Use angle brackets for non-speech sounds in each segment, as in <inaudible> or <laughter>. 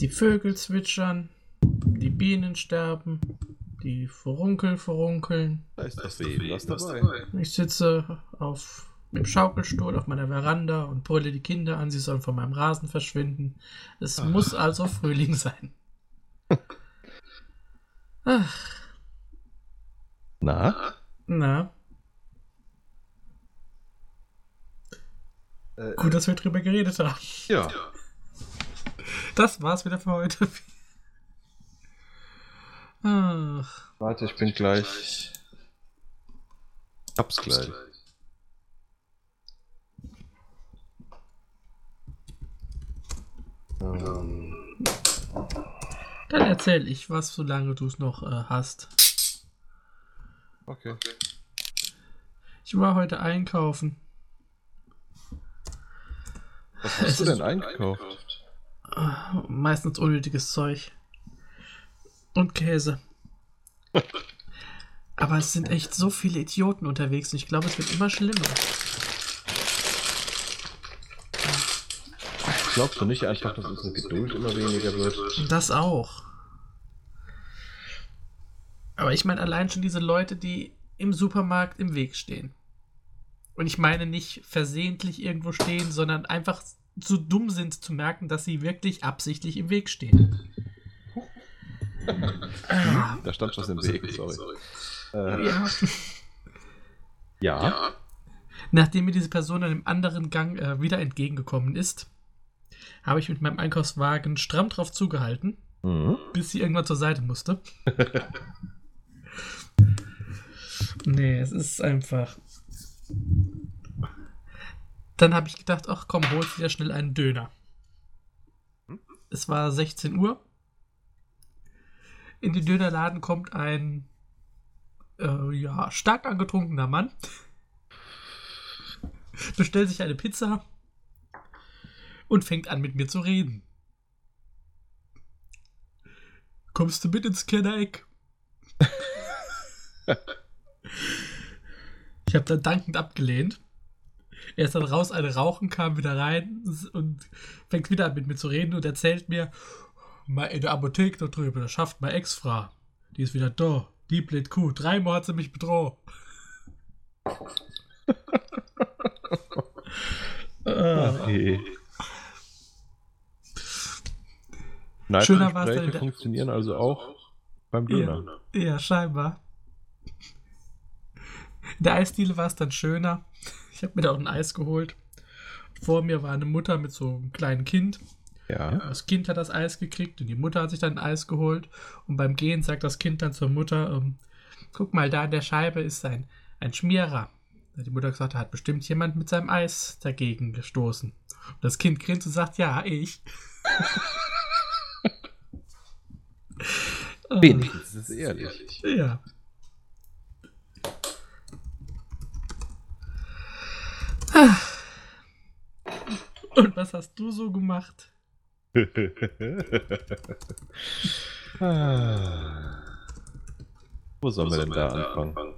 Die Vögel zwitschern, die Bienen sterben, die Furunkel furunkeln. Da ist das Leben was dabei. Ich sitze auf dem Schaukelstuhl auf meiner Veranda und brülle die Kinder an, sie sollen von meinem Rasen verschwinden. Es Ach. muss also Frühling sein. <laughs> Ach, Na? na, Äh, gut, dass wir drüber geredet haben. ja. Das war's wieder für heute. Ach, Warte, ich bin gleich. Hab's gleich. Ähm, dann erzähl ich was, solange du es noch äh, hast. okay. Ich war heute einkaufen. Was hast du denn eingekauft? Meistens unnötiges Zeug. Und Käse. Aber es sind echt so viele Idioten unterwegs und ich glaube, es wird immer schlimmer. Glaubst du nicht einfach, dass unsere Geduld immer weniger wird? Das auch. Aber ich meine allein schon diese Leute, die im Supermarkt im Weg stehen. Und ich meine nicht versehentlich irgendwo stehen, sondern einfach zu dumm sind zu merken, dass sie wirklich absichtlich im Weg stehen. <laughs> Da stand was im Weg, sorry. Äh, ja. ja. Nachdem mir diese Person an einem anderen Gang äh, wieder entgegengekommen ist, habe ich mit meinem Einkaufswagen stramm drauf zugehalten, Mhm. bis sie irgendwann zur Seite musste. <laughs> nee, es ist einfach. Dann habe ich gedacht, ach komm, hol wieder schnell einen Döner. Es war 16 Uhr. In den Dönerladen kommt ein äh, ja, stark angetrunkener Mann. Bestellt sich eine Pizza und fängt an mit mir zu reden. Kommst du mit ins Kennereck? <laughs> ich habe dann dankend abgelehnt. Er ist dann raus, eine rauchen, kam wieder rein und fängt wieder an mit mir zu reden und erzählt mir, mal in der Apotheke da drüben, da schafft meine Ex-Frau. Die ist wieder da. Die blöd Kuh. Dreimal hat sie mich bedroht. Okay. Schöner war's dann Neidgespräche wieder- funktionieren also auch beim Döner. Ja, ja, scheinbar. In der Eisdiele war es dann schöner. Ich habe mir da auch ein Eis geholt. Vor mir war eine Mutter mit so einem kleinen Kind. Ja. Das Kind hat das Eis gekriegt und die Mutter hat sich dann ein Eis geholt. Und beim Gehen sagt das Kind dann zur Mutter: ähm, Guck mal, da in der Scheibe ist ein, ein Schmierer. Die Mutter gesagt, da hat bestimmt jemand mit seinem Eis dagegen gestoßen. Und das Kind grinst und sagt: Ja, ich. Wenigstens <laughs> ist ehrlich. Ja. Und was hast du so gemacht? Ah. Wo sollen wir denn da anfangen?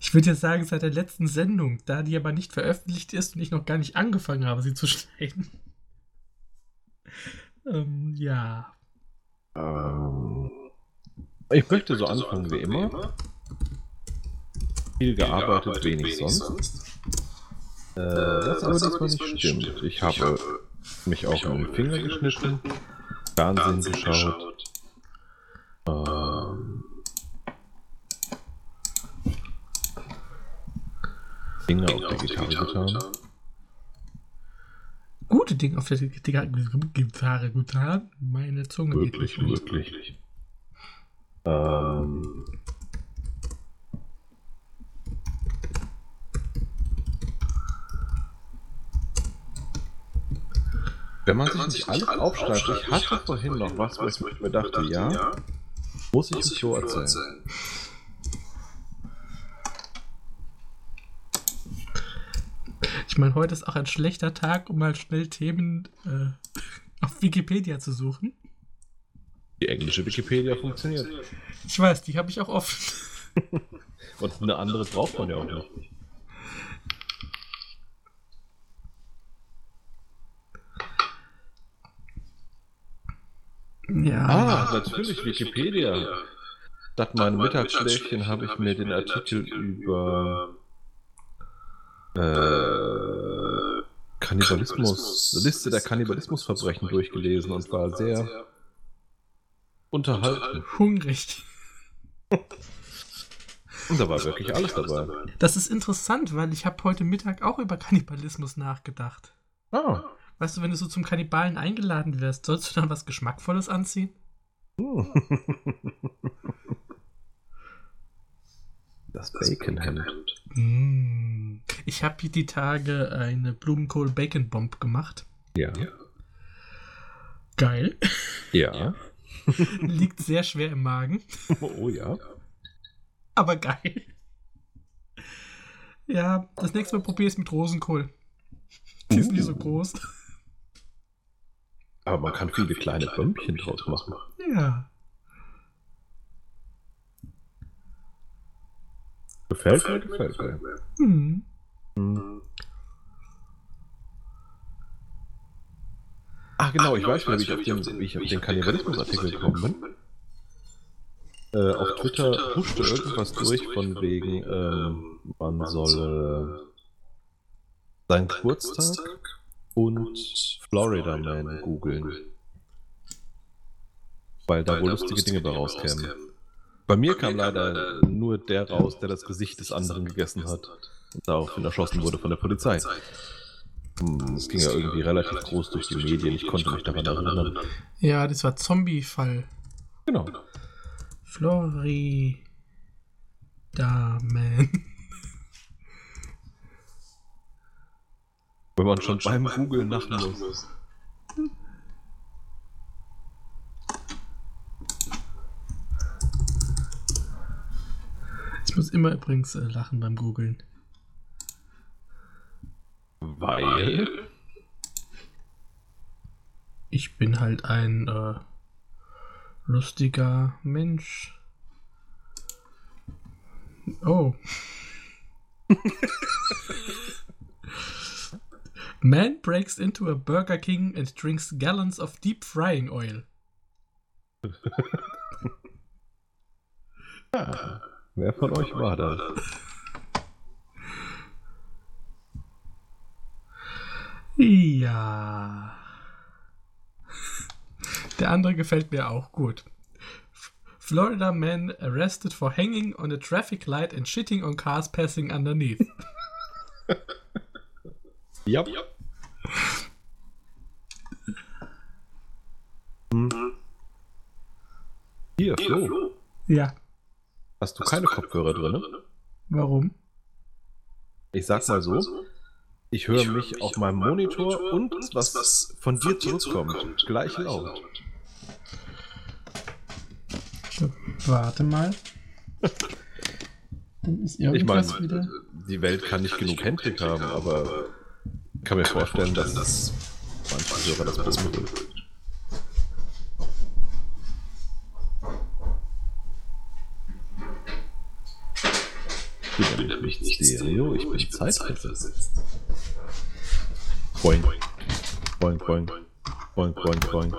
Ich würde jetzt sagen, seit der letzten Sendung, da die aber nicht veröffentlicht ist und ich noch gar nicht angefangen habe, sie zu <laughs> schneiden. ähm, ja. Ähm, ich möchte so anfangen wie immer. Viel gearbeitet, wenig sonst. Äh, was aber diesmal nicht stimmt. Ich habe mich auch in den Finger geschnitten, Fernsehen geschaut. Ähm, Dinge auf der Gitarre getan. Gute Dinge auf der Gitarre, Gitarre getan. Meine Zunge geht Wirklich, nicht mit. wirklich. Ähm, wenn man sich nicht alles aufschreibt, ich hatte vorhin noch was, wo ich mir dachte, ja, muss ich es so erzählen. Ich meine, heute ist auch ein schlechter Tag, um mal schnell Themen äh, auf Wikipedia zu suchen. Die englische Wikipedia funktioniert. Ich weiß, die habe ich auch oft. <laughs> Und eine andere braucht man ja auch nicht. Ja. Ah, natürlich, Wikipedia. Statt meinem Mittagsschläfchen habe ich mir den Artikel über äh, Kannibalismus, Liste der Kannibalismusverbrechen durchgelesen und war sehr unterhalten. Hungrig. <laughs> Und da war wirklich alles dabei. Das ist interessant, weil ich habe heute Mittag auch über Kannibalismus nachgedacht. Ah. Weißt du, wenn du so zum Kannibalen eingeladen wirst, sollst du dann was Geschmackvolles anziehen? Hm. Das Baconhemd. Mm. Ich habe hier die Tage eine Blumenkohl-Bacon-Bomb gemacht. Ja. Geil. Ja. Liegt sehr schwer im Magen, Oh ja. aber geil. Ja, das nächste Mal probier es mit Rosenkohl. Die ist nicht so groß. Aber man kann viele kleine Bömmchen draus machen. Ja. Gefällt mir, gefällt mir. Hm. Hm. Ah, genau, ich weiß wieder, wie ich auf den, wie ich auf den Kannibalismus-Artikel gekommen bin. Äh, auf Twitter huschte irgendwas durch von wegen, ähm, man solle seinen Geburtstag und Florida Man googeln. Weil da wohl lustige Dinge bei rauskämen. Bei mir kam leider nur der raus, der das Gesicht des anderen gegessen hat und daraufhin erschossen wurde von der Polizei. Hm, Es ging ja irgendwie relativ groß durch die Medien, ich konnte mich daran erinnern. Ja, das war Zombie-Fall. Genau. Florida Man. Wenn man schon beim Googlen lachen <laughs> muss. Ich muss immer übrigens äh, lachen beim Googlen. Weil. Ich bin halt ein äh, lustiger Mensch. Oh. <laughs> Man breaks into a Burger King and drinks gallons of deep frying oil. <laughs> Ah, wer von euch war das? Ja. Der andere gefällt mir auch gut. Florida man arrested for hanging on a traffic light and shitting on cars passing underneath. <laughs> Ja. Hm. Hier, Flo. Ja, Hast du keine Kopfhörer drin? warum? Ich sag mal so. Ich höre mich auf meinem Monitor und was von dir zurückkommt. Gleich laut. Warte mal. Dann ist Ich meine, wieder. die Welt kann nicht genug Händig haben, aber ich kann mir vorstellen, dass das manche Hörer das Problem Ich bin nämlich nicht Stereo, ich bin zeitversetzt. Boing. Boing, boing. Boing, boing, boing.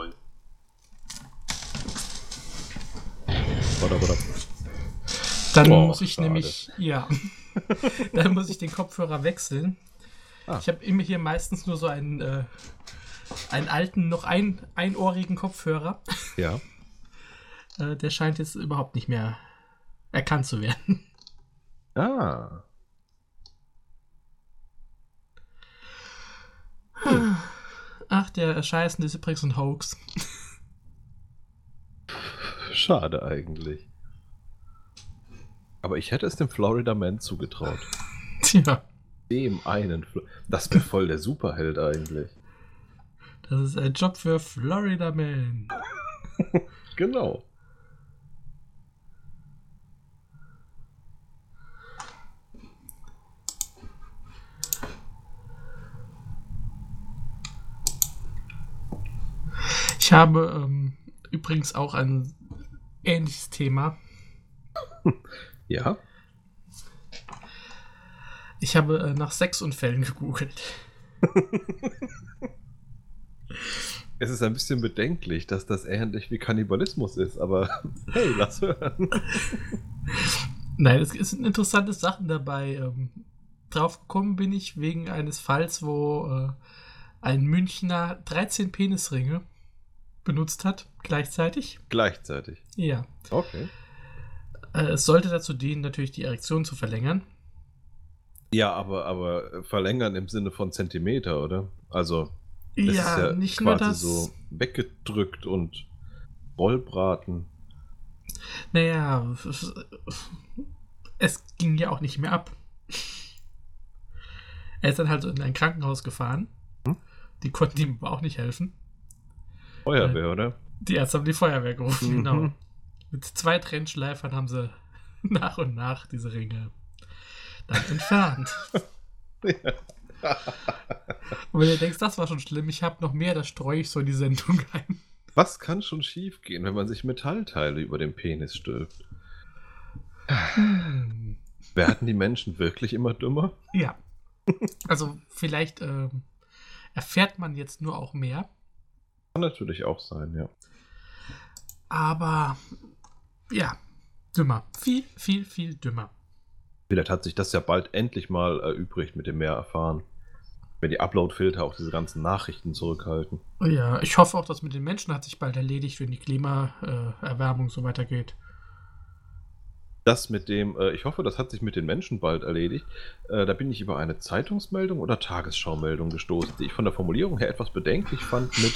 Warte, warte. Dann Oh, muss ich schade. nämlich, ja, <laughs> dann muss ich den Kopfhörer wechseln. Ah. Ich habe immer hier meistens nur so einen, äh, einen alten, noch ein, einohrigen Kopfhörer. Ja. <laughs> Äh, der scheint jetzt überhaupt nicht mehr erkannt zu werden. Ah. Ach, der Scheißen ist übrigens ein Hoax. Schade eigentlich. Aber ich hätte es dem Florida Man zugetraut. <laughs> Tja, Dem einen. Flo das wäre voll der Superheld eigentlich. das ist ein Job für Florida Man. <laughs> Genau. Ich habe ähm, übrigens auch ein ähnliches Thema. <laughs> Ja. Ich habe äh, nach Sexunfällen gegoogelt. <laughs> Es ist ein bisschen bedenklich, dass das ähnlich wie Kannibalismus ist, aber <laughs> hey, lass hören. <laughs> Nein, es sind interessante Sachen dabei. Ähm, drauf gekommen bin ich wegen eines Falls, wo äh, ein Münchner 13 Penisringe benutzt hat, gleichzeitig. Gleichzeitig. Ja. Okay. Äh, es sollte dazu dienen, natürlich die Erektion zu verlängern. Ja, aber, aber verlängern im Sinne von Zentimeter, oder? Also, das ja, ist ja nicht nur quasi das. so weggedrückt und Rollbraten. Naja, es, ging ja auch nicht mehr ab. Er ist dann halt so in ein Krankenhaus gefahren. Hm? Die konnten ihm aber auch nicht helfen. Feuerwehr, oder? Die Ärzte haben die Feuerwehr gerufen, Mhm. <laughs> genau. Mit zwei Trennschleifern haben sie <laughs> nach und nach diese Ringe dann entfernt. <laughs> Und wenn du denkst, das war schon schlimm, ich habe noch mehr, das streue ich so in die Sendung ein. Was kann schon schiefgehen, wenn man sich Metallteile über den Penis stülpt? Hm. Werden die Menschen wirklich immer dümmer? Ja. Also vielleicht ähm, erfährt man jetzt nur auch mehr, Kann natürlich auch sein, ja. aber ja, dümmer. Viel, viel, viel dümmer. Vielleicht hat sich das ja bald endlich mal erübrigt mit dem mehr erfahren. Wenn die Upload-Filter auch diese ganzen Nachrichten zurückhalten. Ja, ich hoffe auch, dass mit den Menschen hat sich bald erledigt, wenn die Klimaerwärmung so weitergeht. Das mit dem, äh, ich hoffe, das hat sich mit den Menschen bald erledigt. Äh, da bin ich über eine Zeitungsmeldung oder Tagesschaumeldung gestoßen, die ich von der Formulierung her etwas bedenklich fand mit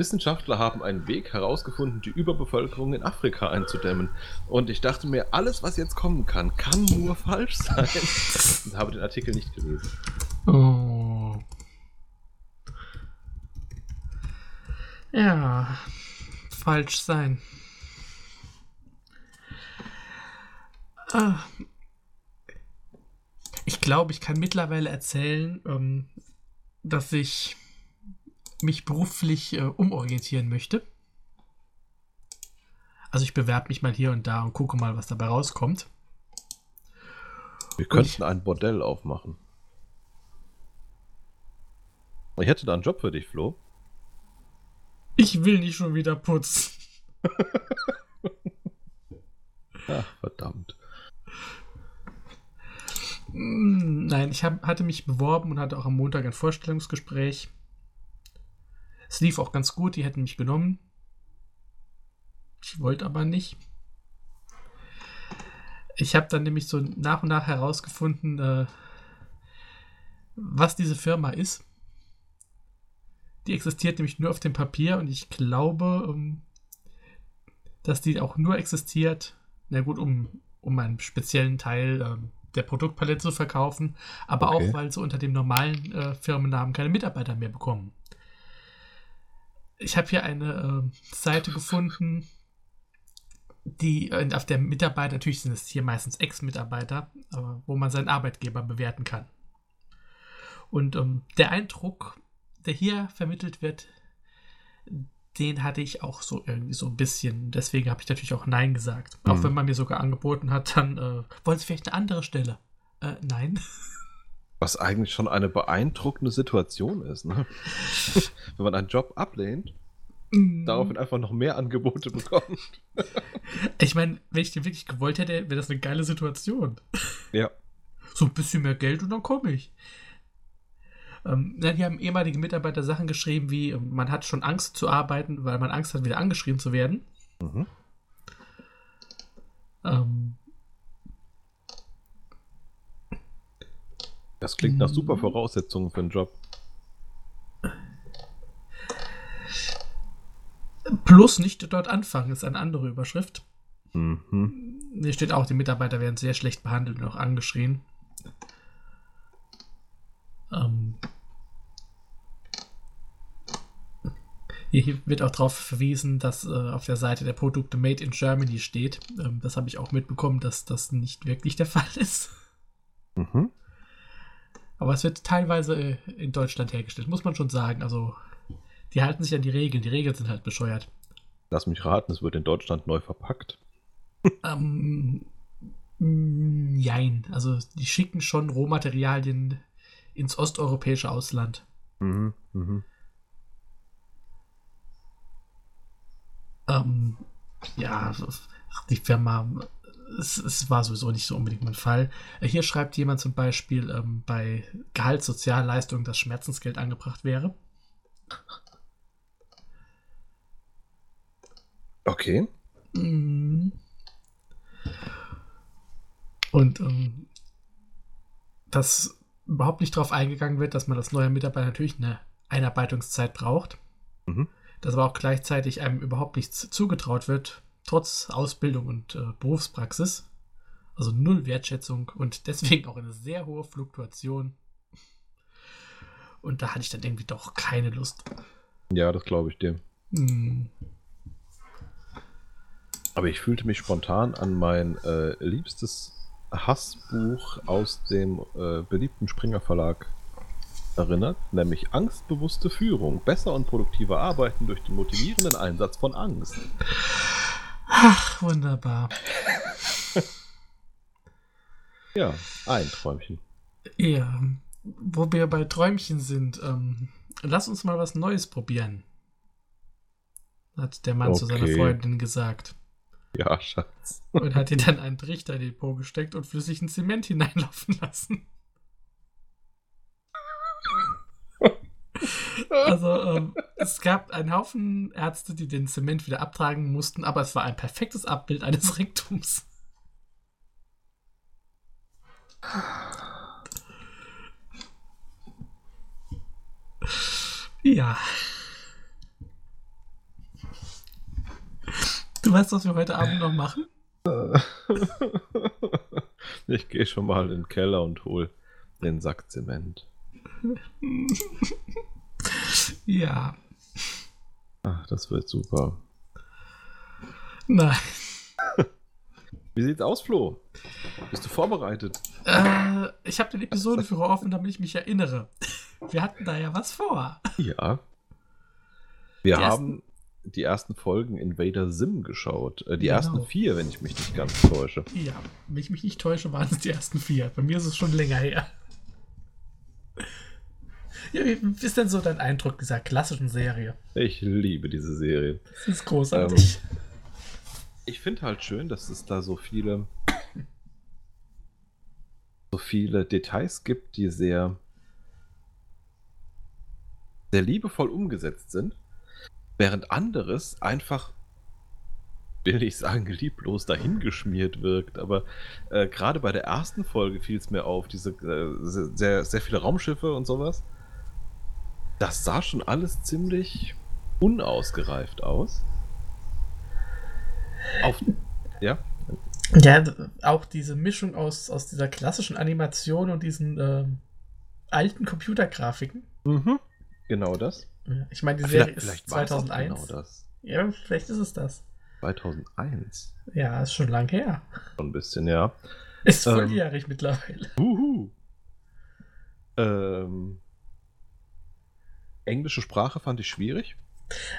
Wissenschaftler haben einen Weg herausgefunden, die Überbevölkerung in Afrika einzudämmen. Und ich dachte mir, alles, was jetzt kommen kann, kann nur falsch sein. <laughs> Und habe den Artikel nicht gelesen. Oh. Ja, falsch sein. Ah. Ich glaube, ich kann mittlerweile erzählen, ähm, dass ich mich beruflich äh, umorientieren möchte. Also ich bewerbe mich mal hier und da und gucke mal, was dabei rauskommt. Wir könnten ein Bordell aufmachen. Ich hätte da einen Job für dich, Flo. Ich will nicht schon wieder putzen. <laughs> Ach, verdammt. Mm, Nein, ich hab, hatte mich beworben und hatte auch am Montag ein Vorstellungsgespräch. Es lief auch ganz gut, die hätten mich genommen. Ich wollte aber nicht. Ich habe dann nämlich so nach und nach herausgefunden, äh, was diese Firma ist. Die existiert nämlich nur auf dem Papier und ich glaube, ähm, dass die auch nur existiert, na gut, um, um einen speziellen Teil ähm, der Produktpalette zu verkaufen, aber Okay. auch, weil sie unter dem normalen äh, Firmennamen keine Mitarbeiter mehr bekommen. Ich habe hier eine äh, Seite gefunden, die äh, auf der Mitarbeiter, natürlich sind es hier meistens Ex-Mitarbeiter, aber wo man seinen Arbeitgeber bewerten kann. Und ähm, der Eindruck, der hier vermittelt wird, den hatte ich auch so irgendwie so ein bisschen. Deswegen habe ich natürlich auch Nein gesagt. Auch Mhm. wenn man mir sogar angeboten hat, dann äh, wollen Sie vielleicht eine andere Stelle? Äh, nein. <laughs> Was eigentlich schon eine beeindruckende Situation ist, ne? <laughs> Wenn man einen Job ablehnt, daraufhin einfach noch mehr Angebote bekommt. <laughs> Ich meine, wenn ich den wirklich gewollt hätte, wäre das eine geile Situation. Ja. So ein bisschen mehr Geld und dann komme ich. Ähm, dann hier haben ehemalige Mitarbeiter Sachen geschrieben wie, ähm, man hat schon Angst zu arbeiten, weil man Angst hat, wieder angeschrieben zu werden. Mhm. Ähm, Das klingt nach Mhm. super Voraussetzungen für einen Job. plus nicht dort anfangen, ist eine andere Überschrift. Mhm. Hier steht auch, die Mitarbeiter werden sehr schlecht behandelt und auch angeschrien. Ähm, hier wird auch darauf verwiesen, dass äh, auf der Seite der Produkte Made in Germany steht. Ähm, das habe ich auch mitbekommen, dass das nicht wirklich der <laughs> Fall ist. Mhm. Aber es wird teilweise äh, in Deutschland hergestellt, muss man schon sagen. Also, die halten sich an die Regeln. Die Regeln sind halt bescheuert. Lass mich raten, es wird in Deutschland neu verpackt. ähm, nein. Also die schicken schon Rohmaterialien ins osteuropäische Ausland. Mhm, mhm. Ähm, ja, die Firma, es, es, war sowieso nicht so unbedingt mein Fall. Hier schreibt jemand zum Beispiel, ähm, bei Gehaltssozialleistungen das Schmerzensgeld angebracht wäre. Okay. Mhm. Und ähm, dass überhaupt nicht darauf eingegangen wird, dass man als neuer Mitarbeiter natürlich eine Einarbeitungszeit braucht. Mhm. Dass aber auch gleichzeitig einem überhaupt nichts zugetraut wird, trotz Ausbildung und äh, Berufspraxis. Also null Wertschätzung und <laughs> deswegen auch eine sehr hohe Fluktuation. Und da hatte ich dann irgendwie doch keine Lust. Ja, das glaube ich dir. Hm. Aber ich fühlte mich spontan an mein äh, liebstes Hassbuch aus dem äh, beliebten Springer Verlag erinnert, nämlich Angstbewusste Führung. Besser und produktiver arbeiten durch den motivierenden Einsatz von Angst. Ach, wunderbar. ja, ein Träumchen. Ja, wo wir bei Träumchen sind, ähm, lass uns mal was Neues probieren. Hat der Mann okay. zu seiner Freundin gesagt. Ja, Schatz. Und hat ihr dann einen Trichter in den Po gesteckt und flüssigen Zement hineinlaufen lassen. Also, ähm, es gab einen Haufen Ärzte, die den Zement wieder abtragen mussten, aber es war ein perfektes Abbild eines <laughs> Rektums. Ja. Du weißt, was wir heute Abend noch machen? <laughs> Ich gehe schon mal in den Keller und hol den Sack Zement. <laughs> ja. Ach, das wird super. Nein. <laughs> Wie sieht's aus, Flo? Bist du vorbereitet? Äh, ich habe den Episodenführer offen, damit ich mich erinnere. Wir hatten da ja was vor. Ja. Wir die haben die ersten Folgen Invader Sim geschaut. Äh, die genau. ersten vier, wenn ich mich nicht ganz täusche. Ja, wenn ich mich nicht täusche, waren es die ersten vier. Bei mir ist es schon länger her. Ja, wie ist denn so dein Eindruck dieser klassischen Serie? Ich liebe diese Serie. Das ist großartig. Ähm, ich finde halt schön, dass es da so viele so viele Details gibt, die sehr sehr liebevoll umgesetzt sind, während anderes einfach will ich sagen, lieblos dahingeschmiert wirkt. Aber äh, gerade bei der ersten Folge fiel es mir auf, diese äh, sehr, sehr viele Raumschiffe und sowas das sah schon alles ziemlich unausgereift aus. Auf, ja? Ja, auch diese Mischung aus, aus dieser klassischen Animation und diesen äh, alten Computergrafiken. Mhm. Genau das. Ich meine, die Serie vielleicht, ist 2001. Genau das. Ja, vielleicht ist es das. 2001. Ja, ist schon lang her. Schon ein bisschen, ja. Ist volljährig ähm, mittlerweile. Uhu. Ähm, englische Sprache fand ich schwierig.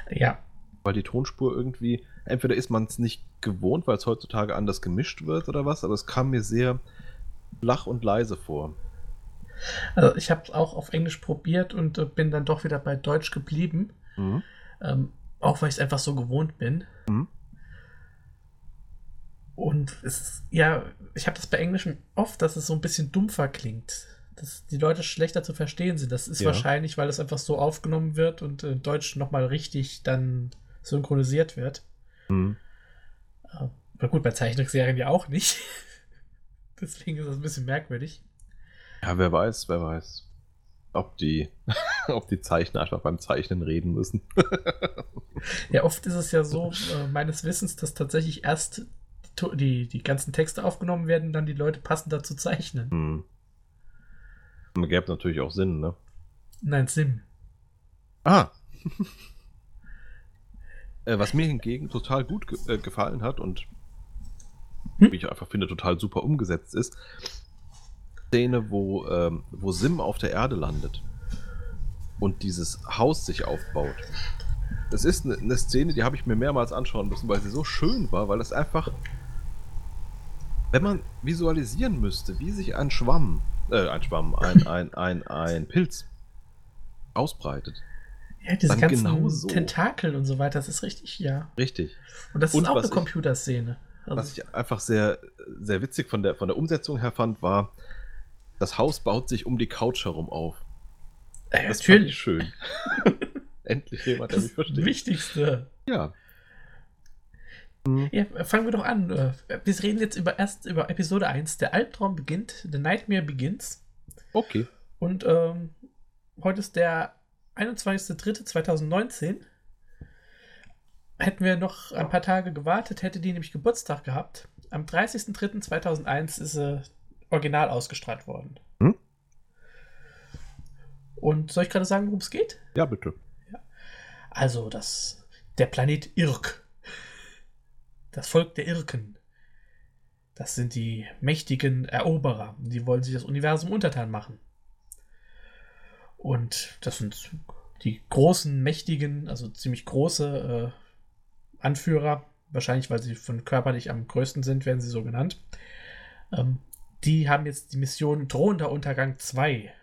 Ja. Weil die Tonspur irgendwie, entweder ist man es nicht gewohnt, weil es heutzutage anders gemischt wird oder was, aber es kam mir sehr flach und leise vor. Also ich habe es auch auf Englisch probiert und äh, bin dann doch wieder bei Deutsch geblieben. Mhm. Ähm, auch weil ich es einfach so gewohnt bin. Mhm. Und es, ja, ich habe das bei Englischen oft, dass es so ein bisschen dumpfer klingt dass die Leute schlechter zu verstehen sind. Das ist ja. wahrscheinlich, weil es einfach so aufgenommen wird und in Deutsch nochmal richtig dann synchronisiert wird. Mhm. Aber gut, bei Zeichentrickserien ja auch nicht. <laughs> Deswegen ist das ein bisschen merkwürdig. Ja, wer weiß, wer weiß. Ob die, <laughs> ob die Zeichner einfach beim Zeichnen reden müssen. <laughs> ja, oft ist es ja so, äh, meines Wissens, dass tatsächlich erst die, die, ganzen Texte aufgenommen werden, dann die Leute passend dazu zeichnen. Mhm. Gäbe natürlich auch Sinn, ne? Nein, Sim. Ah. <laughs> äh, was mir hingegen total gut ge äh, gefallen hat und hm? wie ich einfach finde, total super umgesetzt ist, Szene, wo, ähm, wo Sim auf der Erde landet und dieses Haus sich aufbaut. Das ist eine, eine Szene, die habe ich mir mehrmals anschauen müssen, weil sie so schön war, weil es einfach Wenn man visualisieren müsste, wie sich ein Schwamm, äh, ein Schwamm, ein, ein, ein, ein Pilz ausbreitet. Ja, diese Dann ganzen genau so. Tentakel und so weiter, das ist richtig, ja. Richtig. Und das Und ist auch eine ich- Computerszene. Also, Was ich einfach sehr, sehr witzig von der, von der Umsetzung her fand, war, das Haus baut sich um die Couch herum auf. äh, Das natürlich. schön. <laughs> Endlich jemand, der Das mich versteht. Wichtigste. Ja. Ja, fangen wir doch an. Wir reden jetzt über, erst über Episode 1. Der Albtraum beginnt, The Nightmare Begins. Okay. Und ähm, heute ist der 21.03.2019. Hätten wir noch ein paar Tage gewartet, hätte die nämlich Geburtstag gehabt. Am 30.03.2001 ist sie original ausgestrahlt worden. Hm? Und soll ich gerade sagen, worum es geht? Ja, bitte. Also, das, der Planet Irk. Das Volk der Irken. Das sind die mächtigen Eroberer. Die wollen sich das Universum untertan machen. Und das sind die großen, mächtigen, also ziemlich große äh, Anführer. Wahrscheinlich, weil sie von körperlich am größten sind, werden sie so genannt. Ähm, die haben jetzt die Mission Drohender Untergang 2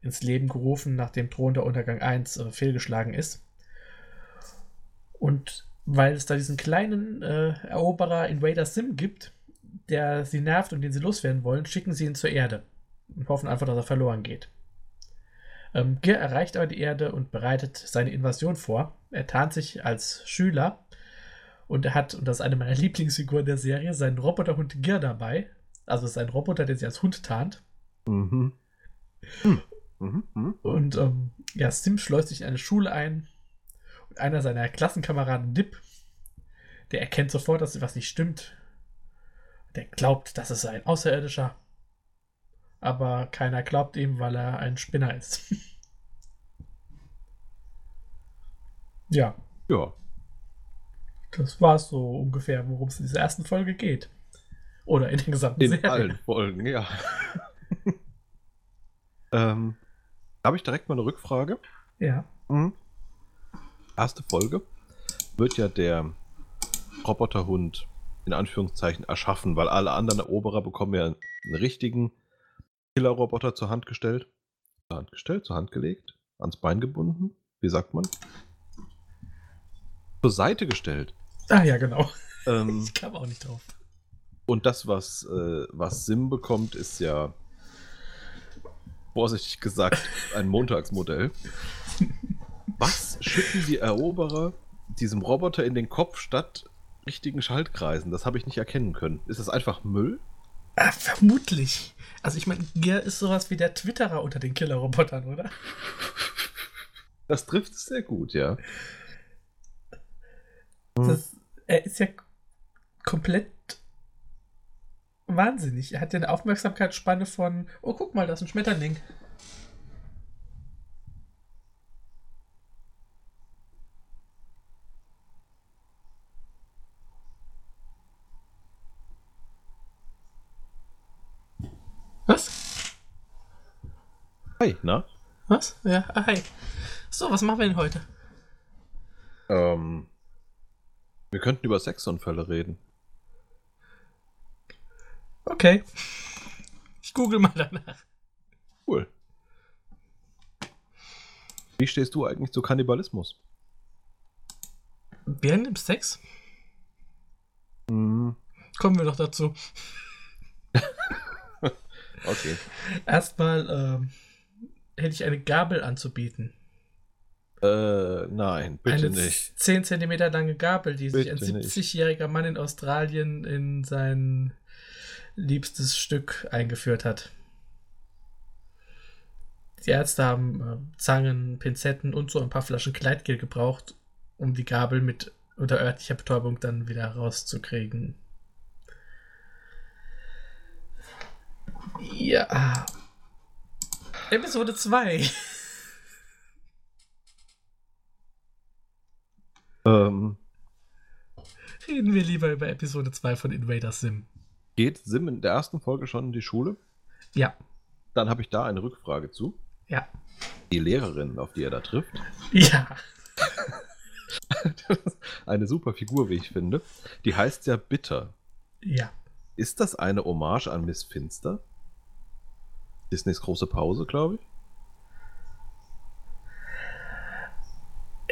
ins Leben gerufen, nachdem Drohender Untergang 1 äh, fehlgeschlagen ist. Und weil es da diesen kleinen äh, Eroberer Invader Sim gibt, der sie nervt und den sie loswerden wollen, schicken sie ihn zur Erde und hoffen einfach, dass er verloren geht. Ähm, Gir erreicht aber die Erde und bereitet seine Invasion vor. Er tarnt sich als Schüler und er hat, und das ist eine meiner <laughs> Lieblingsfiguren der Serie, seinen Roboterhund Gir dabei. Also es ist ein Roboter, der sich als Hund tarnt. Mhm. Hm. Mhm. Mhm. Und ähm, ja, Sim schleust sich in eine Schule ein. Einer seiner Klassenkameraden, Dip, der erkennt sofort, dass was nicht stimmt. Der glaubt, das ist ein Außerirdischer. Aber keiner glaubt ihm, weil er ein Spinner ist. <laughs> ja, Ja. das war so ungefähr, worum es in dieser ersten Folge geht. Oder in der gesamten In Serie. allen Folgen, ja. <laughs> ähm, habe ich direkt mal eine Rückfrage. Ja. Mhm. Erste Folge wird ja der Roboterhund in Anführungszeichen erschaffen, weil alle anderen Eroberer bekommen ja einen richtigen Killerroboter zur Hand gestellt. Zur Hand gestellt, zur Hand gelegt, ans Bein gebunden. Wie sagt man? Zur Seite gestellt. Ah ja, genau. Ähm, <laughs> Ich kam auch nicht drauf. und das, was, äh, was Sim bekommt, ist ja vorsichtig gesagt ein Montagsmodell. <laughs> Was schütten die Eroberer diesem Roboter in den Kopf statt richtigen Schaltkreisen? Das habe ich nicht erkennen können. Ist das einfach Müll? Ah, vermutlich. Also ich meine, Gear ist sowas wie der Twitterer unter den Killerrobotern, oder? Das trifft es sehr gut, ja. Das, er ist ja komplett wahnsinnig. Er hat ja eine Aufmerksamkeitsspanne von, oh, guck mal, da ist ein Schmetterling. Hi, na? Was? Ja, ah, hi. So, was machen wir denn heute? Ähm, wir könnten über Sexunfälle reden. Okay. Ich google mal danach. Cool. Wie stehst du eigentlich zu Kannibalismus? Während dem Sex? Mhm. Kommen wir doch dazu. <laughs> Okay. Erstmal ähm, hätte ich eine Gabel anzubieten. Äh, nein, bitte eine nicht. 10 cm lange Gabel, die sich ein Bitte nicht. 70-jähriger Mann in Australien in sein liebstes Stück eingeführt hat. Die Ärzte haben äh, Zangen, Pinzetten und so ein paar Flaschen Kleidgel gebraucht, um die Gabel mit unter örtlicher Betäubung dann wieder rauszukriegen. Ja. Episode 2. Ähm, Reden wir lieber über Episode 2 von Invader Sim. geht Sim in der ersten Folge schon in die Schule? Ja, Dann habe ich da eine Rückfrage zu. ja, Die Lehrerin, auf die er da trifft, ja. <laughs> eine super Figur, wie ich finde, die heißt ja Bitter. Ja. ist das eine Hommage an Miss Finster? Disneys große Pause, glaube ich.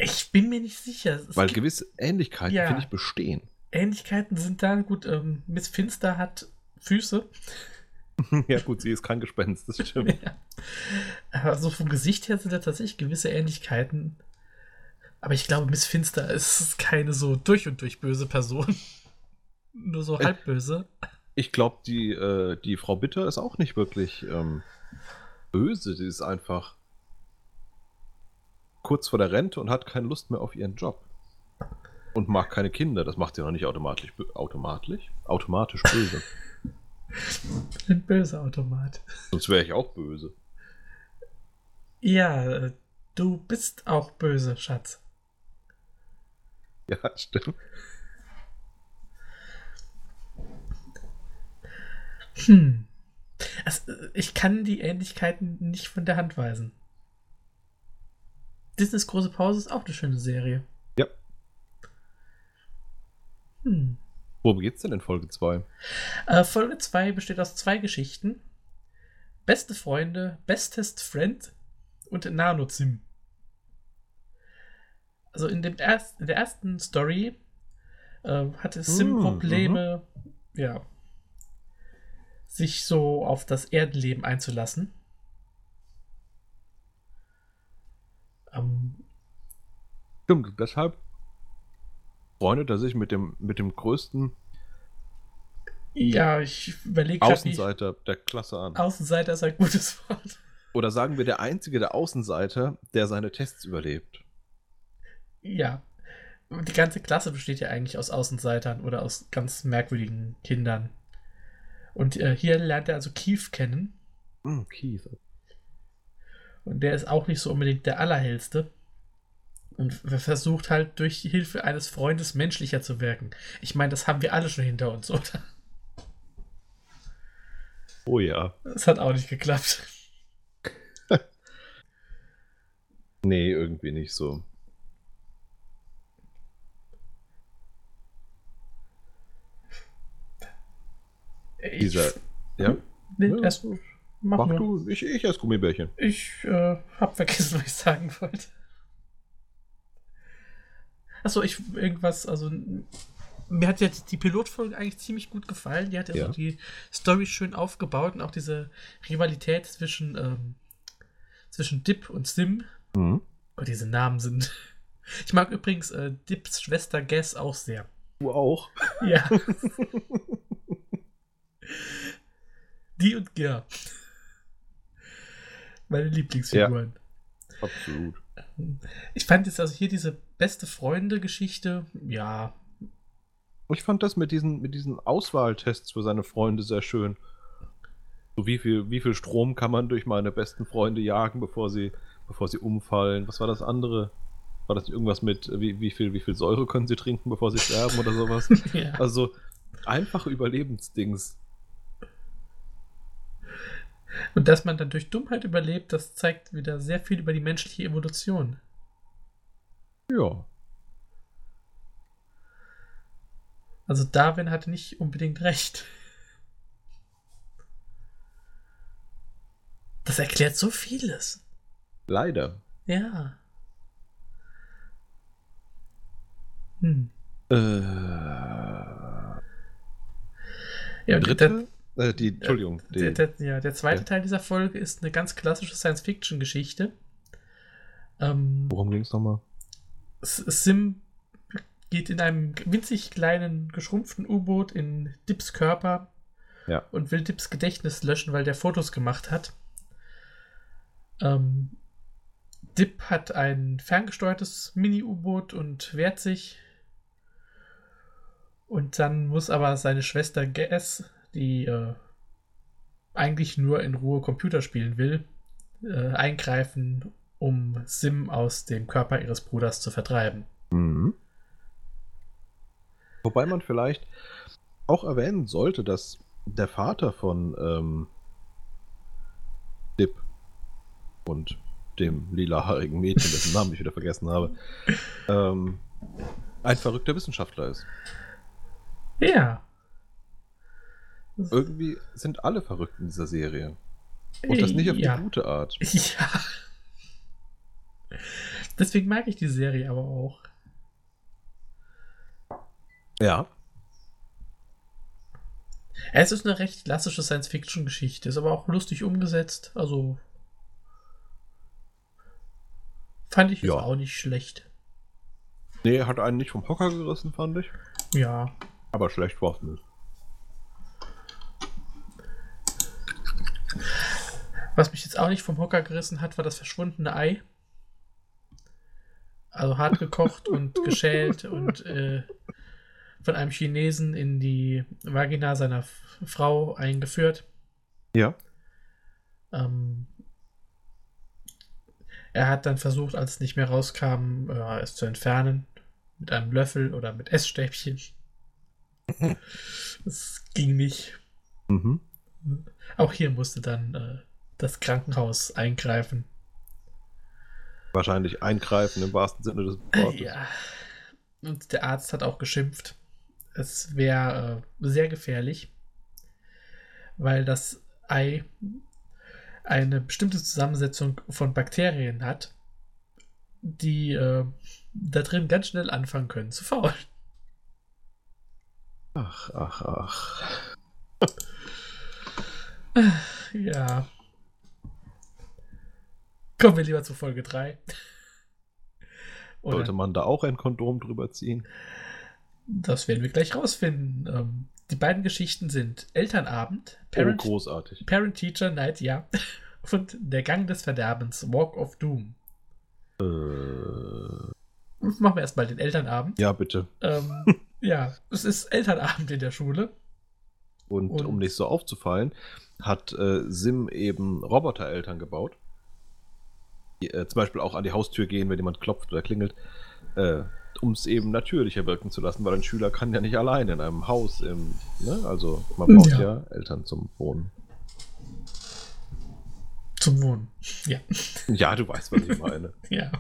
Ich bin mir nicht sicher. Es Weil gewisse Ähnlichkeiten, Ja. finde ich, bestehen. Ähnlichkeiten sind da. Gut, ähm, Miss Finster hat Füße. <laughs> ja, gut, sie ist kein Gespenst, das stimmt. <laughs> Ja. Aber so vom Gesicht her sind da tatsächlich gewisse Ähnlichkeiten. Aber ich glaube, Miss Finster ist keine so durch und durch böse Person. <laughs> Nur so halb böse. Ich glaube, die, äh, die Frau Bitter ist auch nicht wirklich ähm, böse. Sie ist einfach kurz vor der Rente und hat keine Lust mehr auf ihren Job. Und mag keine Kinder. Das macht sie noch nicht automatisch, automatisch, automatisch böse. <laughs> Ein böser Automat. Sonst wäre ich auch böse. Ja, äh, du bist auch böse, Schatz. Ja, stimmt. Hm. Also, ich kann die Ähnlichkeiten nicht von der Hand weisen. Disneys große Pause ist auch eine schöne Serie. Ja. Hm. Worum geht's denn in Folge 2? Äh, Folge 2 besteht aus zwei Geschichten. Beste Freunde, Bestest Friend und Nano-Sim. Also in, dem erst, in der ersten Story äh, hatte Sim Mm, Probleme, ja, sich so auf das Erdenleben einzulassen. Ähm, Stimmt, deshalb freundet er sich mit dem, mit dem größten ja, ich überlege Außenseiter der Klasse an. Außenseiter ist ein gutes Wort. Oder sagen wir der einzige der Außenseiter, der seine Tests überlebt. Ja. Die ganze Klasse besteht ja eigentlich aus Außenseitern oder aus ganz merkwürdigen Kindern. Und äh, hier lernt er also Keith kennen. Hm, Keith. Und der ist auch nicht so unbedingt der Allerhellste. Und versucht halt durch die Hilfe eines Freundes menschlicher zu wirken. Ich meine, das haben wir alle schon hinter uns, <laughs> oder? Oh ja. Das hat auch nicht geklappt. <laughs> Nee, irgendwie nicht so. Dieser. Ja? Nee, Ja, erst, mach, Mach du, ich, ich esse Gummibärchen. Ich äh, hab vergessen, <laughs> was ich sagen wollte. Achso, ich irgendwas, also mir hat jetzt die Pilotfolge eigentlich ziemlich gut gefallen. Die hat ja, Ja. so die Story schön aufgebaut und auch diese Rivalität zwischen, ähm, zwischen Dip und Sim. Mhm. Oh, diese Namen sind. <laughs> Ich mag übrigens äh, Dips Schwester Guess auch sehr. Du auch. Ja. <laughs> die und Ger. Meine Lieblingsfiguren. Absolut. Ich fand jetzt also hier diese beste Freunde-Geschichte, ja, Ich fand das mit diesen, mit diesen Auswahltests für seine Freunde sehr schön. So wie viel, wie viel Strom kann man durch meine besten Freunde jagen, bevor sie, bevor sie umfallen? Was war das andere? War das irgendwas mit, wie, wie, viel, wie viel Säure können sie trinken, bevor sie sterben oder sowas? <laughs> ja. Also einfache Überlebensdings. Und dass man dann durch Dummheit überlebt, das zeigt wieder sehr viel über die menschliche Evolution. Ja. Also Darwin hatte nicht unbedingt recht. Das erklärt so vieles. Leider. Ja. Hm. Äh, Ja, und dritte? Äh, die, Entschuldigung. Die, Der, der, ja, der zweite Ja. Teil dieser Folge ist eine ganz klassische Science-Fiction-Geschichte. Ähm, worum ging es nochmal? Sim geht in einem winzig kleinen, geschrumpften U-Boot in Dips Körper Ja. und will Dips Gedächtnis löschen, weil der Fotos gemacht hat. Ähm, Dip hat ein ferngesteuertes Mini-U-Boot und wehrt sich. Und dann muss aber seine Schwester GS, die äh, eigentlich nur in Ruhe Computer spielen will, äh, eingreifen, um Sim aus dem Körper ihres Bruders zu vertreiben. Mhm. Wobei man vielleicht auch erwähnen sollte, dass der Vater von ähm, Dip und dem lilahaarigen Mädchen, dessen Namen ich wieder vergessen habe, <laughs> ähm, ein verrückter Wissenschaftler ist. Ja. Irgendwie sind alle verrückt in dieser Serie. Und das nicht auf Ja. die gute Art. <laughs> Ja. Deswegen mag ich die Serie aber auch. Ja. Es ist eine recht klassische Science-Fiction-Geschichte, ist aber auch lustig umgesetzt. Also fand ich Ja. auch nicht schlecht. Nee, hat einen nicht vom Hocker gerissen, fand ich. Ja. Aber schlecht war es nicht. Was mich jetzt auch nicht vom Hocker gerissen hat, war das verschwundene Ei. Also hart gekocht und <laughs> geschält und äh, von einem Chinesen in die Vagina seiner Frau eingeführt. Ja. Ähm, er hat dann versucht, als es nicht mehr rauskam, äh, es zu entfernen. Mit einem Löffel oder mit Essstäbchen. <laughs> Das ging nicht. Mhm. Auch hier musste dann äh, das Krankenhaus eingreifen. Wahrscheinlich eingreifen im wahrsten Sinne des Wortes. Ja. Und der Arzt hat auch geschimpft. Es wäre äh, sehr gefährlich, weil das Ei eine bestimmte Zusammensetzung von Bakterien hat, die äh, da drin ganz schnell anfangen können zu faulen. Ach, ach, ach. Ja. Kommen wir lieber zu Folge 3. Oder- Sollte man da auch ein Kondom drüber ziehen? Das werden wir gleich rausfinden. Ähm, die beiden Geschichten sind Elternabend, Parent, oh, großartig. Parent Teacher Night, ja, <laughs> und Der Gang des Verderbens, Walk of Doom. Äh, Machen wir erstmal den Elternabend. ja, bitte. Ähm, <laughs> ja, es ist Elternabend in der Schule. Und, Und- um nicht so aufzufallen, hat äh, Sim eben Robotereltern gebaut. Die äh, zum Beispiel auch an die Haustür gehen, wenn jemand klopft oder klingelt. Äh, um es eben natürlicher wirken zu lassen, weil ein Schüler kann ja nicht alleine in einem Haus im, ne? Also man braucht Ja. ja, Eltern zum Wohnen. Zum Wohnen. Ja. Ja, du weißt, was ich meine. <laughs> Ja.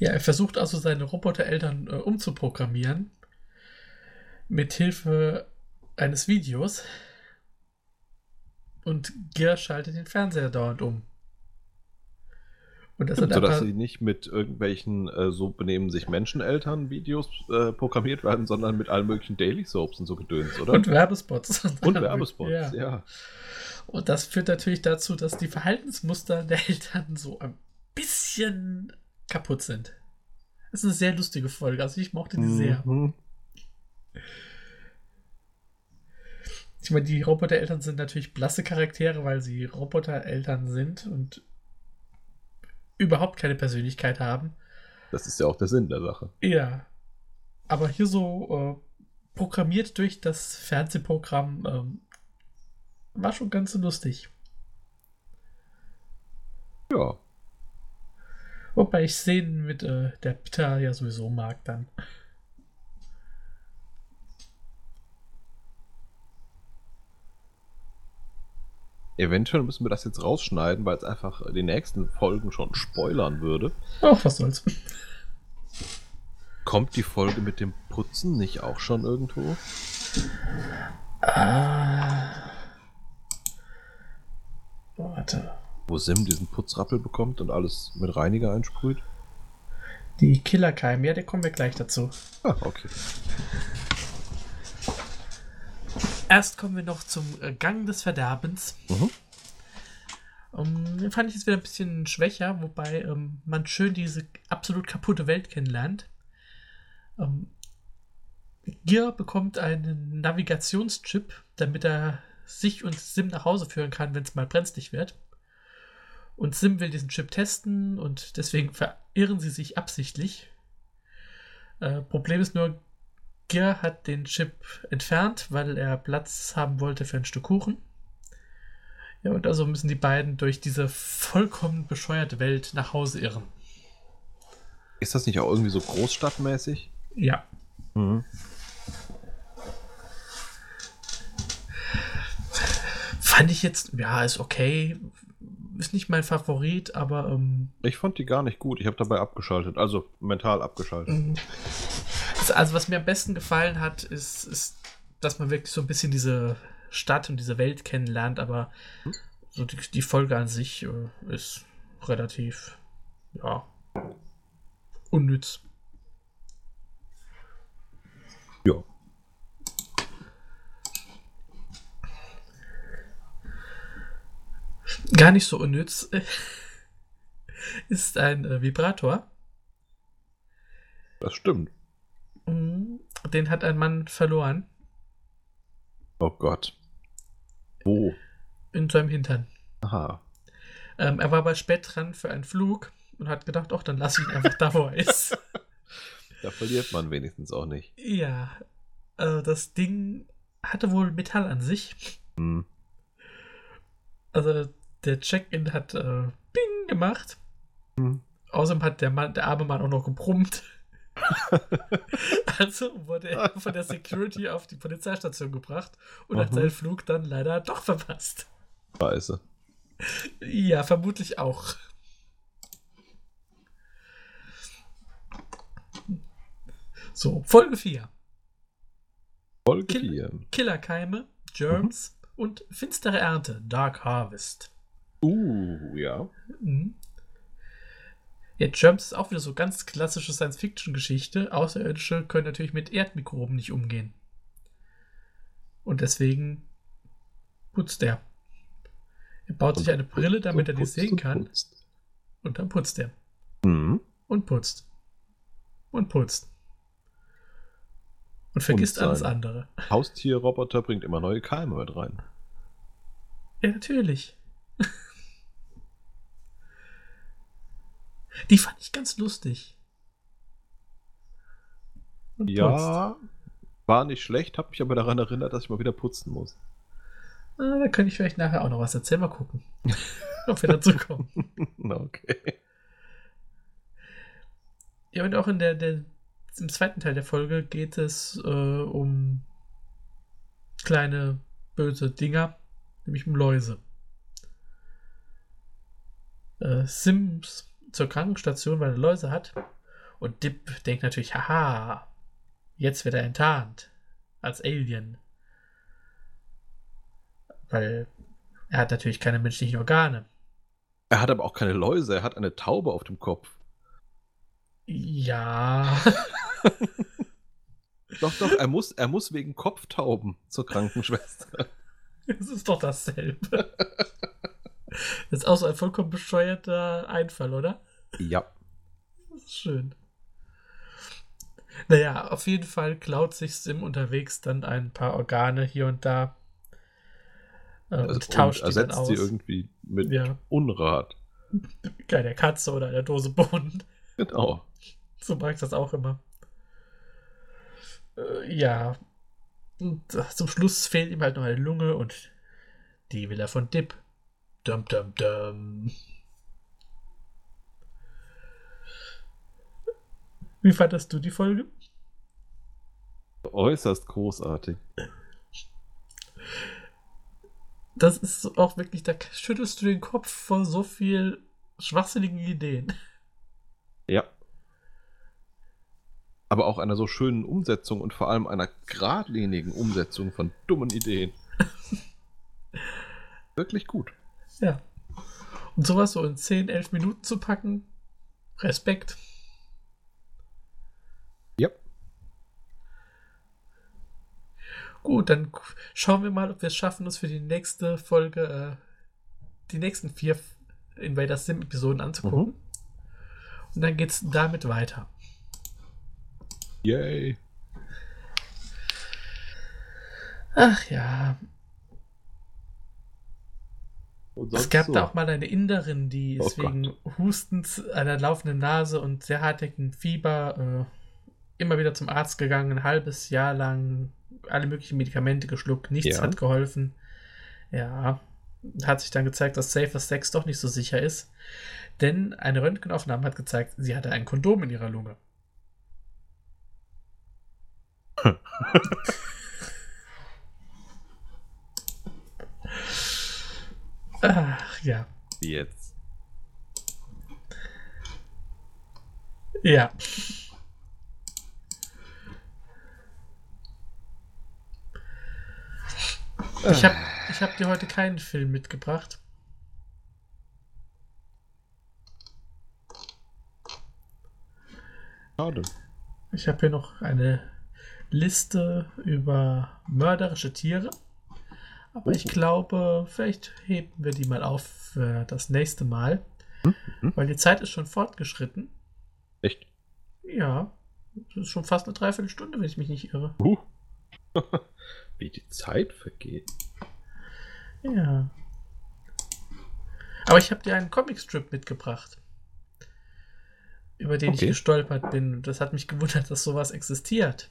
Ja, er versucht also seine Robotereltern äh, umzuprogrammieren. Mit Hilfe eines Videos. Und Gear schaltet den Fernseher dauernd um. Und das sind Sodass sie nicht mit irgendwelchen äh, so benehmen sich Menscheneltern Videos äh, programmiert werden, sondern mit allen möglichen Daily Soaps und so Gedöns, oder? und Werbespots. <laughs> Und Werbespots, Ja. ja. Und das führt natürlich dazu, dass die Verhaltensmuster der Eltern so ein bisschen kaputt sind. Das ist eine sehr lustige Folge. Also ich mochte die sehr. Ich meine, die Robotereltern sind natürlich blasse Charaktere, weil sie Robotereltern sind und überhaupt keine Persönlichkeit haben. Das ist ja auch der Sinn der Sache. Ja. Aber hier so äh, programmiert durch das Fernsehprogramm ähm, war schon ganz so lustig. Ja. Wobei ich Szenen mit äh, der Peter ja sowieso mag dann. Eventuell müssen wir das jetzt rausschneiden, weil es einfach die nächsten Folgen schon spoilern würde. Ach, was soll's. Kommt die Folge mit dem Putzen nicht auch schon irgendwo? Ah. Warte. Wo Sim diesen Putzrappel bekommt und alles mit Reiniger einsprüht? Die Killerkeim, ja, da kommen wir gleich dazu. Ah, okay. Erst kommen wir noch zum äh, Gang des Verderbens. Mhm. Um, den fand ich jetzt wieder ein bisschen schwächer, wobei ähm, man schön diese absolut kaputte Welt kennenlernt. Ähm, Gear bekommt einen Navigationschip, damit er sich und Sim nach Hause führen kann, wenn es mal brenzlig wird. Und Sim will diesen Chip testen und deswegen verirren sie sich absichtlich. Äh, Problem ist nur, Gear hat den Chip entfernt, weil er Platz haben wollte für ein Stück Kuchen. Ja, und also müssen die beiden durch diese vollkommen bescheuerte Welt nach Hause irren. Ist das nicht auch irgendwie so großstadtmäßig? Ja. Mhm. Fand ich jetzt, ja, ist okay. Ist nicht mein Favorit, aber ähm, Ich fand die gar nicht gut. Ich habe dabei abgeschaltet, also mental abgeschaltet. Also, was mir am besten gefallen hat, ist, ist dass man wirklich so ein bisschen diese Stadt und diese Welt kennenlernt, aber Hm. so die, die Folge an sich äh, ist relativ, ja, unnütz. Ja. Gar nicht so unnütz <laughs> ist ein äh, Vibrator. Das stimmt. Mhm. Den hat ein Mann verloren Oh Gott. Wo? in seinem Hintern. Aha. Ähm, er war aber spät dran für einen Flug und hat gedacht, ach, dann lass ich ihn einfach da, wo er ist. <laughs> Da verliert man wenigstens auch nicht. Ja, äh, das Ding hatte wohl Metall an sich. Hm. Also der Check-in hat äh, Bing gemacht. Hm. Außerdem hat der Mann, der arme Mann auch noch gebrummt. <laughs> also wurde er von der Security auf die Polizeistation gebracht und hat Mhm. seinen Flug dann leider doch verpasst. Scheiße. Ja, vermutlich auch. So, Folge 4. Folge Kill- 4. Killerkeime, Germs und finstere Ernte, Dark Harvest. Uh, ja. Mhm. Ja, Germs ist auch wieder so ganz klassische Science-Fiction-Geschichte. Außerirdische können natürlich mit Erdmikroben nicht umgehen. Und deswegen putzt er. Er baut sich eine Brille, damit er die sehen und kann. putzt. Und dann putzt er. Mhm. Und putzt. Und putzt. Und vergisst sein- alles andere. Haustierroboter bringt immer neue Keime mit rein. Ja, natürlich. <laughs> Die fand ich ganz lustig. Und putzt. Ja, war nicht schlecht, hab mich aber daran erinnert, dass ich mal wieder putzen muss. Ah, da kann ich vielleicht nachher auch noch was erzählen. Mal gucken, <laughs> ob wir dazu kommen. Okay. Ja, und auch in der, der, im zweiten Teil der Folge geht es äh, um kleine böse Dinger, nämlich um Läuse. Äh, Sims zur Krankenstation, weil er Läuse hat. Und Dip denkt natürlich, haha, jetzt wird er enttarnt. Als Alien. Weil er hat natürlich keine menschlichen Organe. Er hat aber auch keine Läuse, er hat eine Taube auf dem Kopf. Ja. <laughs> Doch, doch, er muss, er muss wegen Kopftauben zur Krankenschwester. <laughs> Es ist doch dasselbe. <laughs> Das <laughs> ist auch so ein vollkommen bescheuerter Einfall, oder? Ja. Das ist schön. Naja, auf jeden Fall klaut sich Sim unterwegs dann ein paar Organe hier und da. Äh, und Also, tauscht und die dann ersetzt aus. sie irgendwie mit Ja. Unrat. Bei der Katze oder einer Dose Bohnen. <laughs> Genau. So mag ich das auch immer. Äh, ja. Und äh, zum Schluss fehlt ihm halt noch eine Lunge und die will er von Dip. Dum, dum, dum. Wie fandest du die Folge? Äußerst großartig. Das ist auch wirklich, da schüttelst du den Kopf vor so viel schwachsinnigen Ideen. Ja. Aber auch einer so schönen Umsetzung und vor allem einer geradlinigen Umsetzung von dummen Ideen. <laughs> Wirklich gut. Ja. Und sowas so in 10, 11 Minuten zu packen, Respekt. Ja. Gut, dann schauen wir mal, ob wir es schaffen, uns für die nächste Folge äh, die nächsten vier Invader Sim-Episoden anzugucken. Und dann geht's damit weiter. Yay. Ach ja, es gab so. da auch mal eine Inderin, die Oh ist wegen Hustens, einer laufenden Nase und sehr hartnäckigen Fieber äh, immer wieder zum Arzt gegangen, ein halbes Jahr lang alle möglichen Medikamente geschluckt, nichts Ja. hat geholfen. Ja, hat sich dann gezeigt, dass Safer Sex doch nicht so sicher ist. Denn eine Röntgenaufnahme hat gezeigt, sie hatte ein Kondom in ihrer Lunge. <laughs> Ach ja. Jetzt. Ja. Ich habe ich hab dir heute keinen Film mitgebracht. Schade. Ich habe hier noch eine Liste über mörderische Tiere. Aber ich glaube, vielleicht heben wir die mal auf für das nächste Mal. Mhm. Weil die Zeit ist schon fortgeschritten. Echt? Ja. Das ist schon fast eine Dreiviertelstunde, wenn ich mich nicht irre. Uh. <laughs> Wie die Zeit vergeht. Ja. Aber ich habe dir einen Comicstrip mitgebracht. Über den Okay. ich gestolpert bin. Und das hat mich gewundert, dass sowas existiert.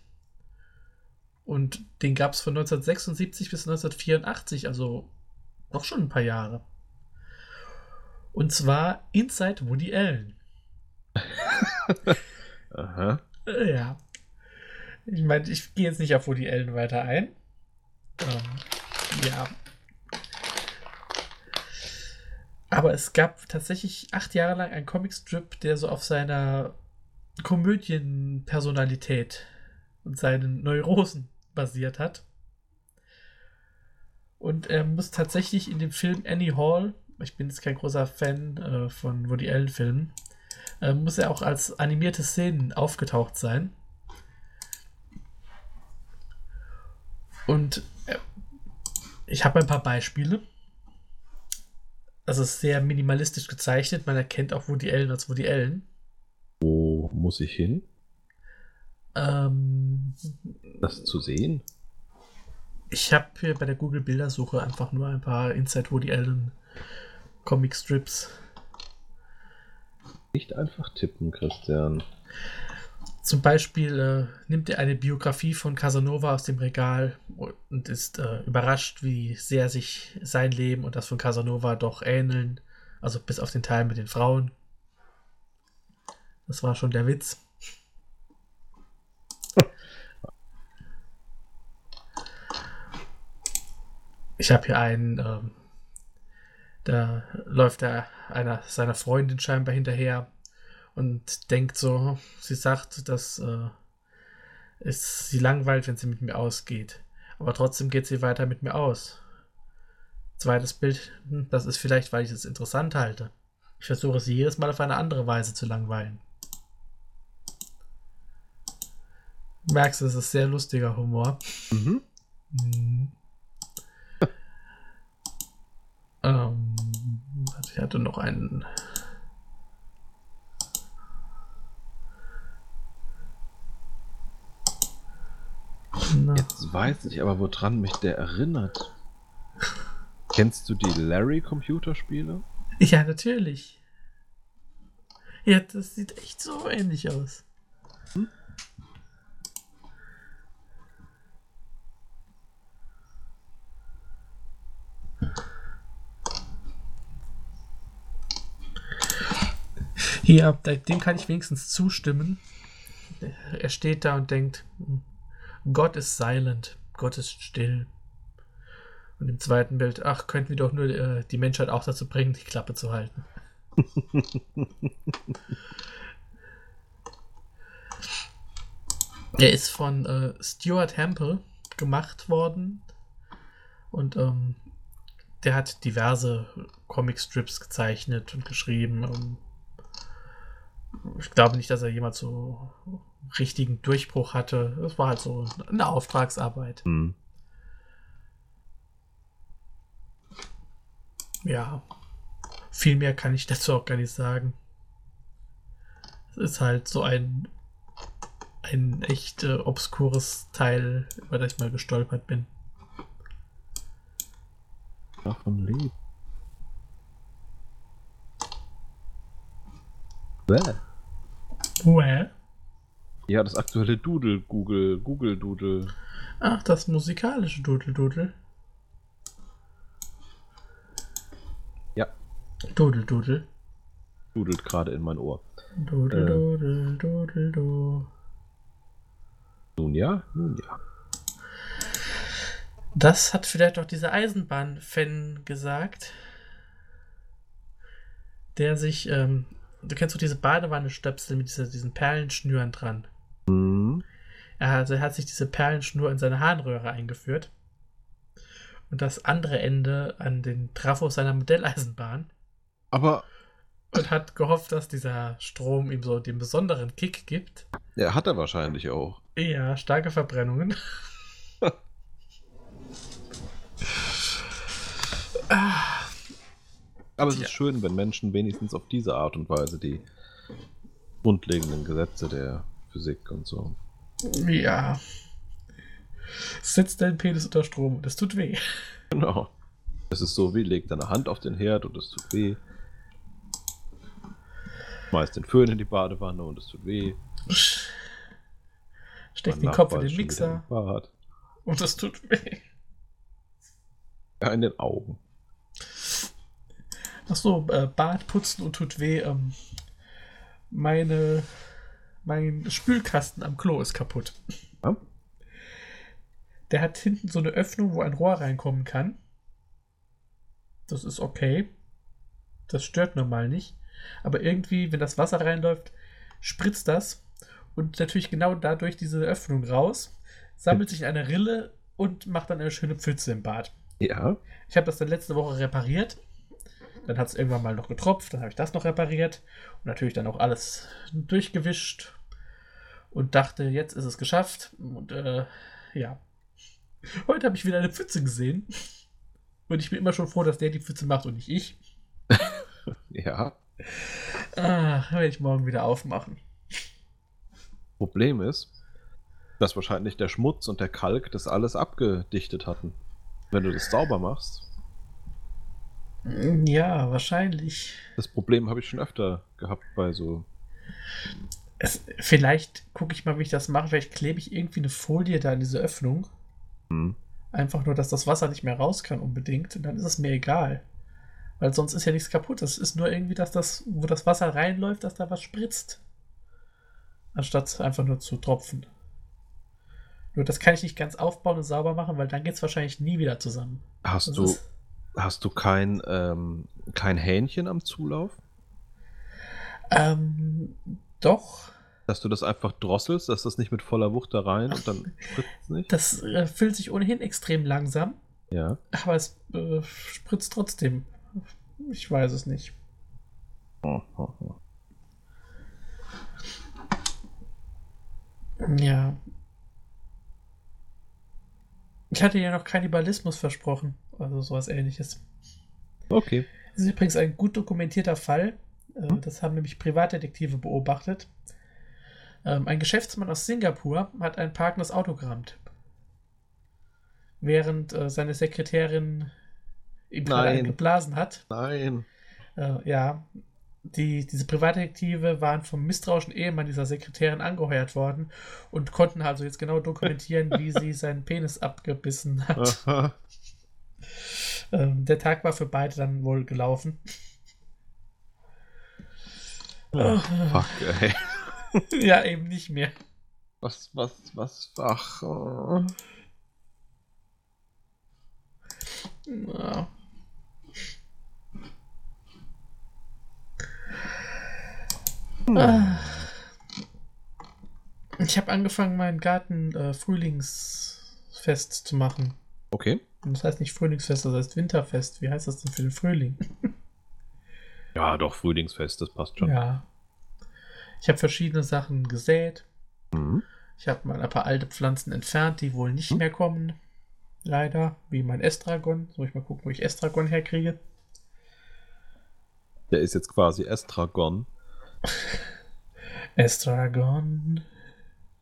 Und den gab es von 1976 bis 1984, also noch schon ein paar Jahre. Und zwar Inside Woody Allen. <laughs> Aha. Äh, Ja. Ich meine, ich gehe jetzt nicht auf Woody Allen weiter ein. Ähm, ja. Aber es gab tatsächlich acht Jahre lang einen Comicstrip, der so auf seiner Komödienpersonalität und seinen Neurosen basiert hat. Und er muss tatsächlich in dem Film Annie Hall, ich bin jetzt kein großer Fan äh, von Woody Allen-Filmen, äh, muss er auch als animierte Szenen aufgetaucht sein. Und äh, ich habe ein paar Beispiele. Also sehr minimalistisch gezeichnet. Man erkennt auch Woody Allen als Woody Allen. Wo muss ich hin, Ähm, das zu sehen? ich habe hier bei der Google Bildersuche einfach nur ein paar Inside Woody Allen Comic Strips. Nicht einfach tippen, Christian. Zum Beispiel äh, nimmt er eine Biografie von Casanova aus dem Regal und ist äh, überrascht, wie sehr sich sein Leben und das von Casanova doch ähneln. Also bis auf den Teil mit den Frauen. Das war schon der Witz. Ich habe hier einen, ähm, da läuft er einer seiner Freundin scheinbar hinterher und denkt so, sie sagt, dass äh, es sie langweilt, wenn sie mit mir ausgeht. Aber trotzdem geht sie weiter mit mir aus. Zweites Bild, hm, das ist vielleicht, weil ich es interessant halte. Ich versuche sie jedes Mal auf eine andere Weise zu langweilen. Merkst du, es ist sehr lustiger Humor. Mhm. Mhm. Ähm, ich hatte noch einen. Na, Jetzt weiß ich aber, woran mich der erinnert. Kennst du die Larry-Computerspiele? Ja, natürlich. Ja, das sieht echt so ähnlich aus. Hier, da- dem kann ich wenigstens zustimmen. Er steht da und denkt, Gott ist silent, Gott ist still. Und im zweiten Bild, ach, könnten wir doch nur äh, die Menschheit auch dazu bringen, die Klappe zu halten. <laughs> er ist von äh, Stuart Hempel gemacht worden. Und ähm, der hat diverse Comicstrips gezeichnet und geschrieben. Ähm, ich glaube nicht, dass er jemals so richtigen Durchbruch hatte. Es war halt so eine Auftragsarbeit. Hm. Ja. Viel mehr kann ich dazu auch gar nicht sagen. Es ist halt so ein ein echt äh, obskures Teil, über das ich mal gestolpert bin. Davon lebt. Bäh. Well. Ja, das aktuelle Doodle, Google, Google Doodle. Ach, das musikalische Dudel-Dudel. Ja, Dudel-Dudel. dudelt gerade in mein Ohr. Dudel-Dudel, Dudel-Du. Nun ja, nun ja. Das hat vielleicht auch dieser Eisenbahn-Fan gesagt, der sich, ähm, du kennst doch diese Badewanne-Stöpsel mit dieser, diesen Perlenschnüren dran. Hm. Er hat, er hat sich diese Perlenschnur in seine Harnröhre eingeführt. und das andere Ende an den Trafos seiner Modelleisenbahn. Aber. Und hat gehofft, dass dieser Strom ihm so den besonderen Kick gibt. Ja, hat er wahrscheinlich auch. Ja, starke Verbrennungen. Aber es ist schön, wenn Menschen wenigstens auf diese Art und Weise die grundlegenden Gesetze der Physik und so. Ja. Setzt deinen Penis unter Strom und es tut weh. Genau. Es ist so wie, leg deine Hand auf den Herd und es tut weh. Schmeiß den Föhn in die Badewanne und es tut weh. Steck den Kopf in den Mixer und es tut weh. Ja, in den Augen. Achso, äh, Bad putzen und tut weh. Ähm, meine, mein Spülkasten am Klo ist kaputt. Ja? Der hat hinten so eine Öffnung, wo ein Rohr reinkommen kann. Das ist okay. Das stört normal nicht. Aber irgendwie, wenn das Wasser reinläuft, spritzt das. Und natürlich genau dadurch diese Öffnung raus, sammelt sich in eine Rille und macht dann eine schöne Pfütze im Bad. Ja. Ich habe das dann letzte Woche repariert. Dann hat es irgendwann mal noch getropft. Dann habe ich das noch repariert. Und natürlich dann auch alles durchgewischt. Und dachte, jetzt ist es geschafft. Und äh, ja. Heute habe ich wieder eine Pfütze gesehen. Und ich bin immer schon froh, dass der die Pfütze macht und nicht ich. <laughs> Ja. Ah, werde ich morgen wieder aufmachen. Problem ist, dass wahrscheinlich der Schmutz und der Kalk das alles abgedichtet hatten. Wenn du das sauber machst. Ja, wahrscheinlich. Das Problem habe ich schon öfter gehabt bei so. Es, vielleicht gucke ich mal, wie ich das mache. Vielleicht klebe ich irgendwie eine Folie da in diese Öffnung. Hm. Einfach nur, dass das Wasser nicht mehr raus kann unbedingt. Und dann ist es mir egal. Weil sonst ist ja nichts kaputt. Es ist nur irgendwie, dass das, wo das Wasser reinläuft, dass da was spritzt. Anstatt einfach nur zu tropfen. Nur das kann ich nicht ganz aufbauen und sauber machen, weil dann geht es wahrscheinlich nie wieder zusammen. Hast Das du, ist- hast du kein, ähm, kein Hähnchen am Zulauf? Ähm, doch. Dass du das einfach drosselst, dass das nicht mit voller Wucht da rein und dann <laughs> spritzt es nicht? Das äh, füllt sich ohnehin extrem langsam. Ja. Aber es äh, spritzt trotzdem. Ich weiß es nicht. Oh, oh, oh. Ja. Ich hatte ja noch Kannibalismus versprochen. Also sowas ähnliches. Okay. Das ist übrigens ein gut dokumentierter Fall. Äh, Das haben nämlich Privatdetektive beobachtet. Ähm, Ein Geschäftsmann aus Singapur hat ein parkendes Auto gerammt. Während äh, seine Sekretärin ihm Nein. geblasen hat. Nein. Äh, ja, die, diese Privatdetektive waren vom misstrauischen Ehemann dieser Sekretärin angeheuert worden und konnten also jetzt genau dokumentieren, <laughs> wie sie seinen Penis abgebissen hat. Aha. Ähm, der Tag war für beide dann wohl gelaufen. Ah, fuck, ey. <laughs> ja, eben nicht mehr. Was, was, was, ach. oh. Ja. Ah. Ich habe angefangen, meinen Garten äh, Frühlingsfest zu machen. Okay. Und Das heißt nicht Frühlingsfest, das heißt Winterfest. Wie heißt das denn für den Frühling? <laughs> Ja, doch, Frühlingsfest, das passt schon. Ja. Ich habe verschiedene Sachen gesät. Mhm. Ich habe mal ein paar alte Pflanzen entfernt, die wohl nicht mehr kommen. Leider. Wie mein Estragon. Soll ich mal gucken, wo ich Estragon herkriege? Der ist jetzt quasi Estragon. <laughs> Estragon.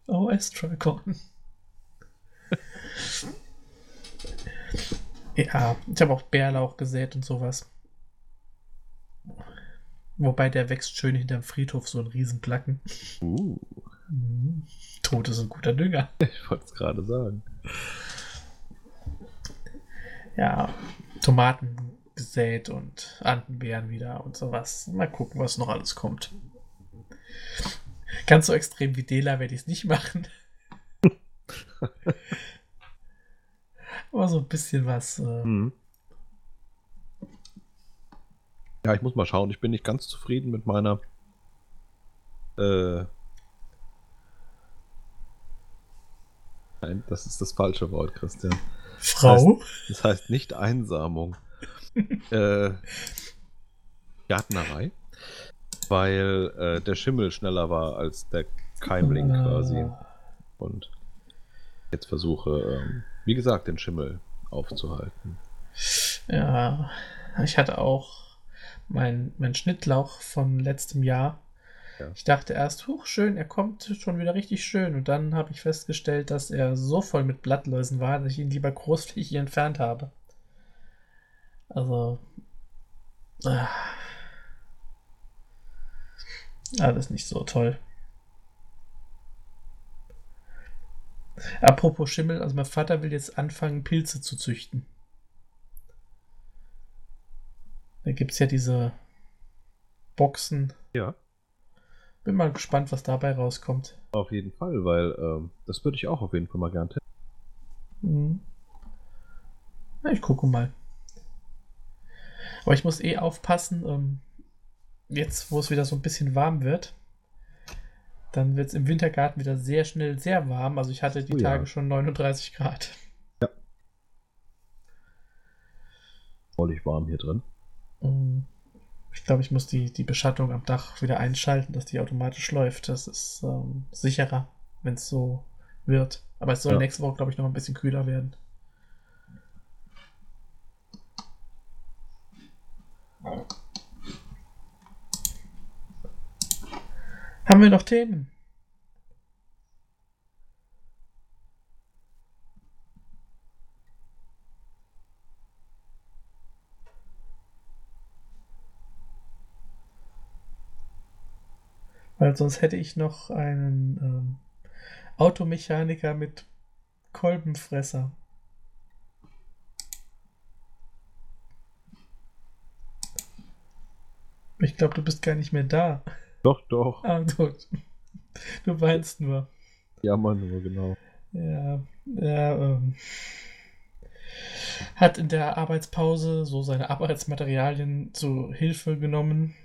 Oh, Estragon. <laughs> ja, ich habe auch Bärlauch gesät und sowas. Wobei der wächst schön hinterm Friedhof, so ein Riesenplacken. Uh, Mhm. Tod ist ein guter Dünger. <laughs> ich wollte es gerade sagen. Ja, Tomaten gesät und Andenbeeren wieder und sowas. Mal gucken, was noch alles kommt. Ganz so extrem wie Dela werde ich es nicht machen. <laughs> Aber so ein bisschen was. Äh, Mhm. Ja, ich muss mal schauen. Ich bin nicht ganz zufrieden mit meiner. Äh. Nein, das ist das falsche Wort, Christian. Frau? Das heißt, das heißt nicht Einsamung. <laughs> äh, Gärtnerei. Weil äh, der Schimmel schneller war als der Keimling Ah. quasi. Und jetzt versuche, ähm, wie gesagt, den Schimmel aufzuhalten. Ja, ich hatte auch mein, mein Schnittlauch von letztem Jahr. Ja. Ich dachte erst, huch, schön, er kommt schon wieder richtig schön. Und dann habe ich festgestellt, dass er so voll mit Blattläusen war, dass ich ihn lieber großflächig entfernt habe. Also. Ah, alles nicht so toll. Apropos Schimmel, also mein Vater will jetzt anfangen, Pilze zu züchten. Da gibt es ja diese Boxen. Ja. Bin mal gespannt, was dabei rauskommt. Auf jeden Fall, weil ähm, das würde ich auch auf jeden Fall mal gern testen. Mhm. Na, ich gucke mal. Aber ich muss eh aufpassen, ähm, jetzt wo es wieder so ein bisschen warm wird, dann wird es im Wintergarten wieder sehr schnell sehr warm. Also ich hatte die Oh ja. Tage schon 39 Grad. Mollig warm hier drin. Mhm. Ich glaube, ich muss die, die Beschattung am Dach wieder einschalten, dass die automatisch läuft. Das ist ähm, sicherer, wenn es so wird. Aber es soll Ja. nächste Woche, glaube ich, noch ein bisschen kühler werden. Haben wir noch Themen? Weil sonst hätte ich noch einen ähm, Automechaniker mit Kolbenfresser. Ich glaube, du bist gar nicht mehr da. Doch, doch. Ah, du, du weinst nur. Ja, Mann, nur genau. Ja, er ähm, hat in der Arbeitspause so seine Arbeitsmaterialien zu Hilfe genommen.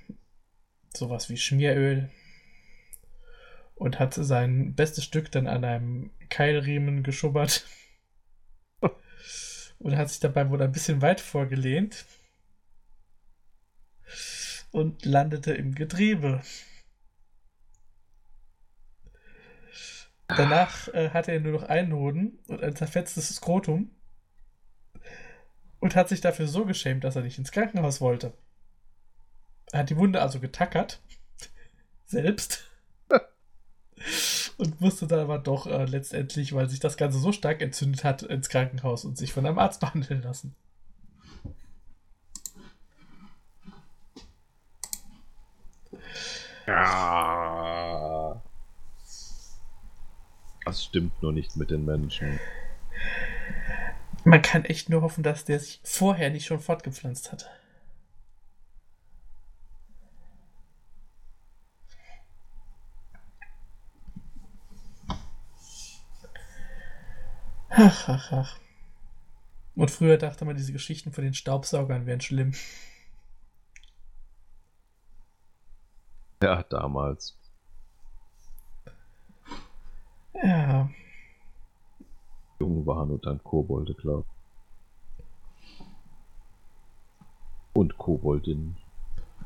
Sowas wie Schmieröl. Und hat sein bestes Stück dann an einem Keilriemen geschubbert. <laughs> Und hat sich dabei wohl ein bisschen weit vorgelehnt. Und landete im Getriebe. Danach äh, hatte er nur noch einen Hoden und ein zerfetztes Skrotum und hat sich dafür so geschämt, dass er nicht ins Krankenhaus wollte. Er hat die Wunde also getackert, <laughs> selbst, <laughs> und musste dann aber doch äh, letztendlich, weil sich das Ganze so stark entzündet hat, ins Krankenhaus und sich von einem Arzt <laughs> behandeln lassen. Ja. Das stimmt nur nicht mit den Menschen. Man kann echt nur hoffen, dass der sich vorher nicht schon fortgepflanzt hat. Ach, ach, ach. Und früher dachte man, diese Geschichten von den Staubsaugern wären schlimm. Ja, damals. Ja, Jung waren und dann Kobolde, klar. Und Koboldinnen.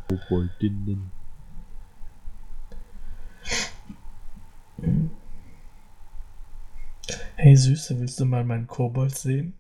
Koboldinnen. hey Süße, willst du mal meinen Kobold sehen?